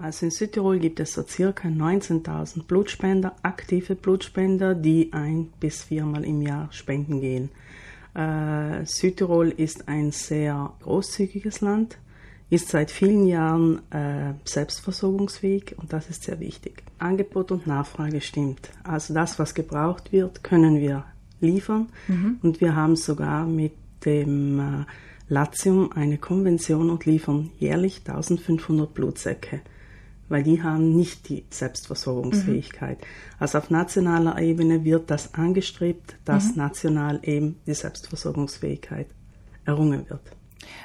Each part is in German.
Also in Südtirol gibt es so circa 19.000 Blutspender, aktive Blutspender, die ein bis viermal im Jahr spenden gehen. Äh, Südtirol ist ein sehr großzügiges Land, ist seit vielen Jahren äh, selbstversorgungsfähig und das ist sehr wichtig. Angebot und Nachfrage stimmt. Also das, was gebraucht wird, können wir liefern mhm. und wir haben sogar mit dem äh, Latium eine Konvention und liefern jährlich 1500 Blutsäcke weil die haben nicht die Selbstversorgungsfähigkeit. Mhm. Also auf nationaler Ebene wird das angestrebt, dass mhm. national eben die Selbstversorgungsfähigkeit errungen wird.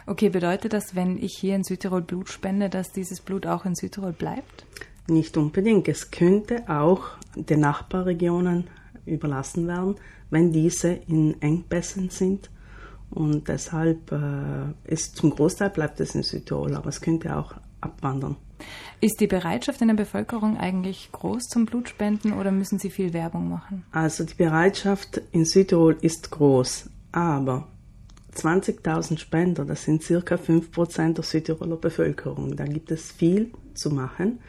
Okay, bedeutet das, wenn ich hier in Südtirol Blut spende, dass dieses Blut auch in Südtirol bleibt? Nicht unbedingt. Es könnte auch den Nachbarregionen überlassen werden, wenn diese in Engpässen sind. Und deshalb äh, ist zum Großteil bleibt es in Südtirol, aber es könnte auch abwandern. Ist die Bereitschaft in der Bevölkerung eigentlich groß zum Blutspenden oder müssen Sie viel Werbung machen? Also die Bereitschaft in Südtirol ist groß, aber 20.000 Spender, das sind circa 5% der Südtiroler Bevölkerung. Da gibt es viel zu machen.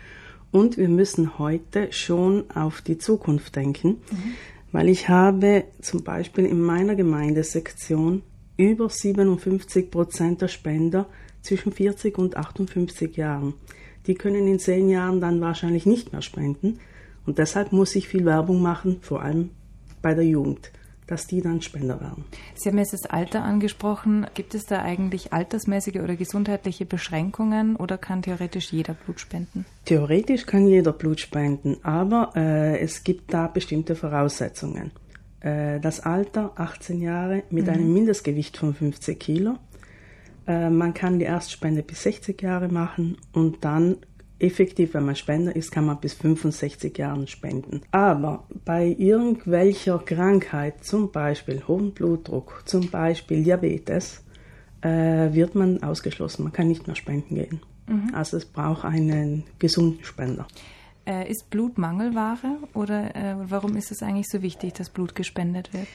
Und wir müssen heute schon auf die Zukunft denken, mhm. weil ich habe zum Beispiel in meiner Gemeindesektion über 57% der Spender zwischen 40 und 58 Jahren die können in zehn Jahren dann wahrscheinlich nicht mehr spenden. Und deshalb muss ich viel Werbung machen, vor allem bei der Jugend, dass die dann Spender werden. Sie haben jetzt das Alter angesprochen. Gibt es da eigentlich altersmäßige oder gesundheitliche Beschränkungen oder kann theoretisch jeder Blut spenden? Theoretisch kann jeder Blut spenden, aber äh, es gibt da bestimmte Voraussetzungen. Äh, das Alter 18 Jahre mit mhm. einem Mindestgewicht von 50 Kilo äh, man kann die Erstspende bis 60 Jahre machen und dann effektiv, wenn man Spender ist, kann man bis 65 Jahren spenden. Aber bei irgendwelcher Krankheit, zum Beispiel hohen Blutdruck, zum Beispiel Diabetes, äh, wird man ausgeschlossen. Man kann nicht mehr spenden gehen. Mhm. Also es braucht einen gesunden Spender. Äh, ist Blut Mangelware oder äh, warum ist es eigentlich so wichtig, dass Blut gespendet wird?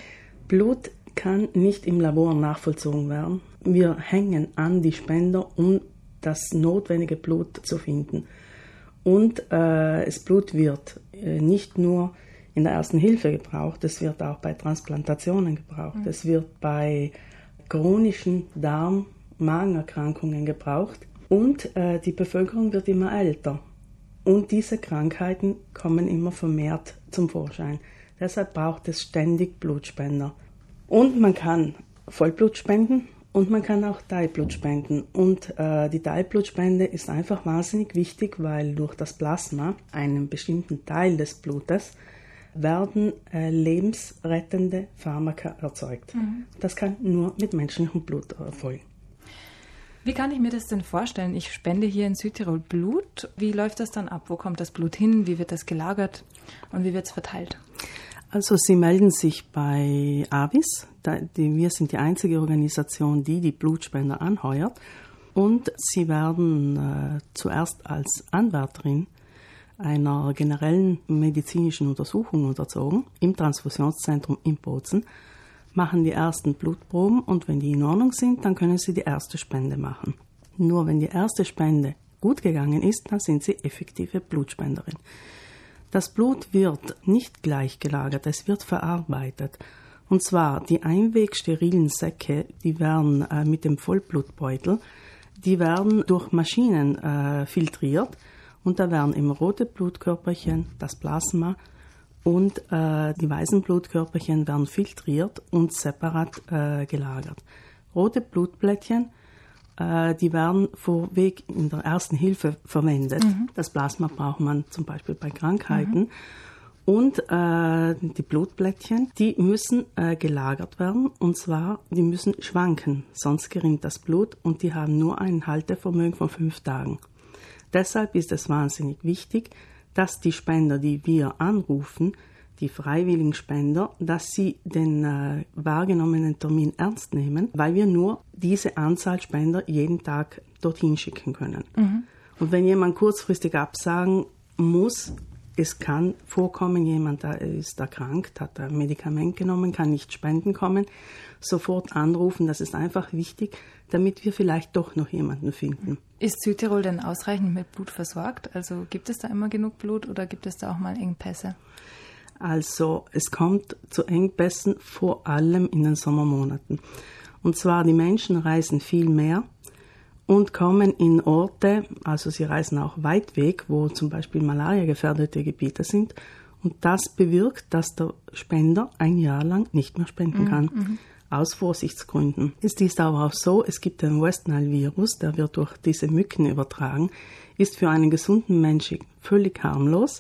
Blut kann nicht im Labor nachvollzogen werden. Wir hängen an die Spender, um das notwendige Blut zu finden. Und äh, das Blut wird äh, nicht nur in der ersten Hilfe gebraucht, es wird auch bei Transplantationen gebraucht, mhm. es wird bei chronischen Darm-Magenerkrankungen gebraucht und äh, die Bevölkerung wird immer älter. Und diese Krankheiten kommen immer vermehrt zum Vorschein. Deshalb braucht es ständig Blutspender. Und man kann Vollblut spenden und man kann auch Teilblut spenden. Und äh, die Teilblutspende ist einfach wahnsinnig wichtig, weil durch das Plasma, einen bestimmten Teil des Blutes, werden äh, lebensrettende Pharmaka erzeugt. Mhm. Das kann nur mit menschlichem Blut erfolgen. Wie kann ich mir das denn vorstellen? Ich spende hier in Südtirol Blut. Wie läuft das dann ab? Wo kommt das Blut hin? Wie wird das gelagert? Und wie wird es verteilt? Also Sie melden sich bei AVIS. wir sind die einzige Organisation, die die Blutspender anheuert. Und Sie werden äh, zuerst als Anwärterin einer generellen medizinischen Untersuchung unterzogen im Transfusionszentrum in Bozen, machen die ersten Blutproben und wenn die in Ordnung sind, dann können Sie die erste Spende machen. Nur wenn die erste Spende gut gegangen ist, dann sind Sie effektive Blutspenderin. Das Blut wird nicht gleich gelagert, es wird verarbeitet. Und zwar die einwegsterilen Säcke, die werden äh, mit dem Vollblutbeutel, die werden durch Maschinen äh, filtriert und da werden immer rote Blutkörperchen, das Plasma und äh, die weißen Blutkörperchen werden filtriert und separat äh, gelagert. Rote Blutplättchen äh, die werden vorweg in der ersten Hilfe verwendet. Mhm. Das Plasma braucht man zum Beispiel bei Krankheiten. Mhm. Und äh, die Blutblättchen, die müssen äh, gelagert werden und zwar, die müssen schwanken, sonst gerinnt das Blut und die haben nur ein Haltevermögen von fünf Tagen. Deshalb ist es wahnsinnig wichtig, dass die Spender, die wir anrufen, die freiwilligen Spender, dass sie den äh, wahrgenommenen Termin ernst nehmen, weil wir nur diese Anzahl Spender jeden Tag dorthin schicken können. Mhm. Und wenn jemand kurzfristig absagen muss, es kann vorkommen, jemand ist erkrankt, hat ein Medikament genommen, kann nicht spenden kommen, sofort anrufen. Das ist einfach wichtig, damit wir vielleicht doch noch jemanden finden. Ist Südtirol denn ausreichend mit Blut versorgt? Also gibt es da immer genug Blut oder gibt es da auch mal Engpässe? Also es kommt zu Engpässen vor allem in den Sommermonaten. Und zwar die Menschen reisen viel mehr und kommen in Orte, also sie reisen auch weit weg, wo zum Beispiel malariagefährdete Gebiete sind. Und das bewirkt, dass der Spender ein Jahr lang nicht mehr spenden kann. Mhm. Aus Vorsichtsgründen. Es ist aber auch so, es gibt den West Nile Virus, der wird durch diese Mücken übertragen, ist für einen gesunden Menschen völlig harmlos.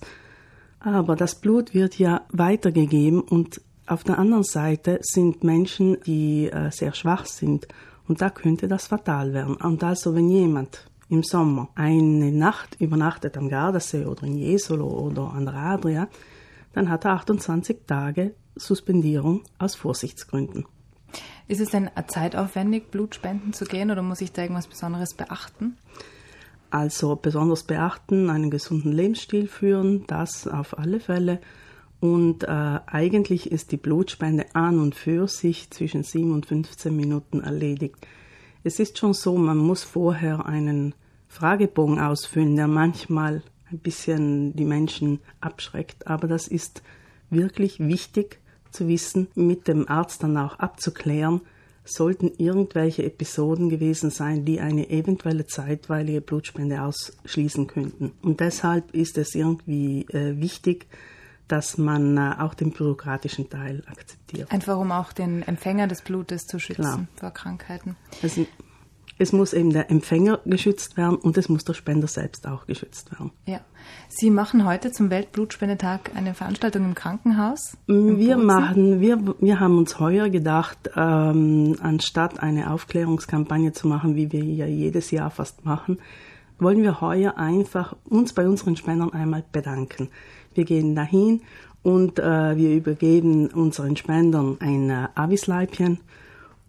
Aber das Blut wird ja weitergegeben und auf der anderen Seite sind Menschen, die äh, sehr schwach sind und da könnte das fatal werden. Und also wenn jemand im Sommer eine Nacht übernachtet am Gardasee oder in Jesolo oder an der Adria, dann hat er 28 Tage Suspendierung aus Vorsichtsgründen. Ist es denn zeitaufwendig, Blutspenden zu gehen oder muss ich da irgendwas Besonderes beachten? Also besonders beachten, einen gesunden Lebensstil führen, das auf alle Fälle. Und äh, eigentlich ist die Blutspende an und für sich zwischen 7 und 15 Minuten erledigt. Es ist schon so, man muss vorher einen Fragebogen ausfüllen, der manchmal ein bisschen die Menschen abschreckt. Aber das ist wirklich wichtig zu wissen, mit dem Arzt dann auch abzuklären, sollten irgendwelche Episoden gewesen sein, die eine eventuelle zeitweilige Blutspende ausschließen könnten. Und deshalb ist es irgendwie äh, wichtig, dass man äh, auch den bürokratischen Teil akzeptiert. Einfach um auch den Empfänger des Blutes zu schützen Klar. vor Krankheiten. Also, es muss eben der Empfänger geschützt werden und es muss der Spender selbst auch geschützt werden. Ja. Sie machen heute zum Weltblutspendetag eine Veranstaltung im Krankenhaus? Wir machen, wir, wir haben uns heuer gedacht, ähm, anstatt eine Aufklärungskampagne zu machen, wie wir ja jedes Jahr fast machen, wollen wir heuer einfach uns bei unseren Spendern einmal bedanken. Wir gehen dahin und äh, wir übergeben unseren Spendern ein äh, Avisleibchen,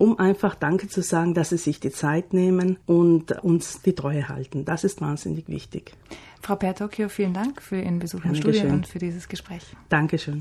um einfach Danke zu sagen, dass sie sich die Zeit nehmen und uns die Treue halten. Das ist wahnsinnig wichtig. Frau Pertocchio, vielen Dank für Ihren Besuch im Studio und für dieses Gespräch. Dankeschön.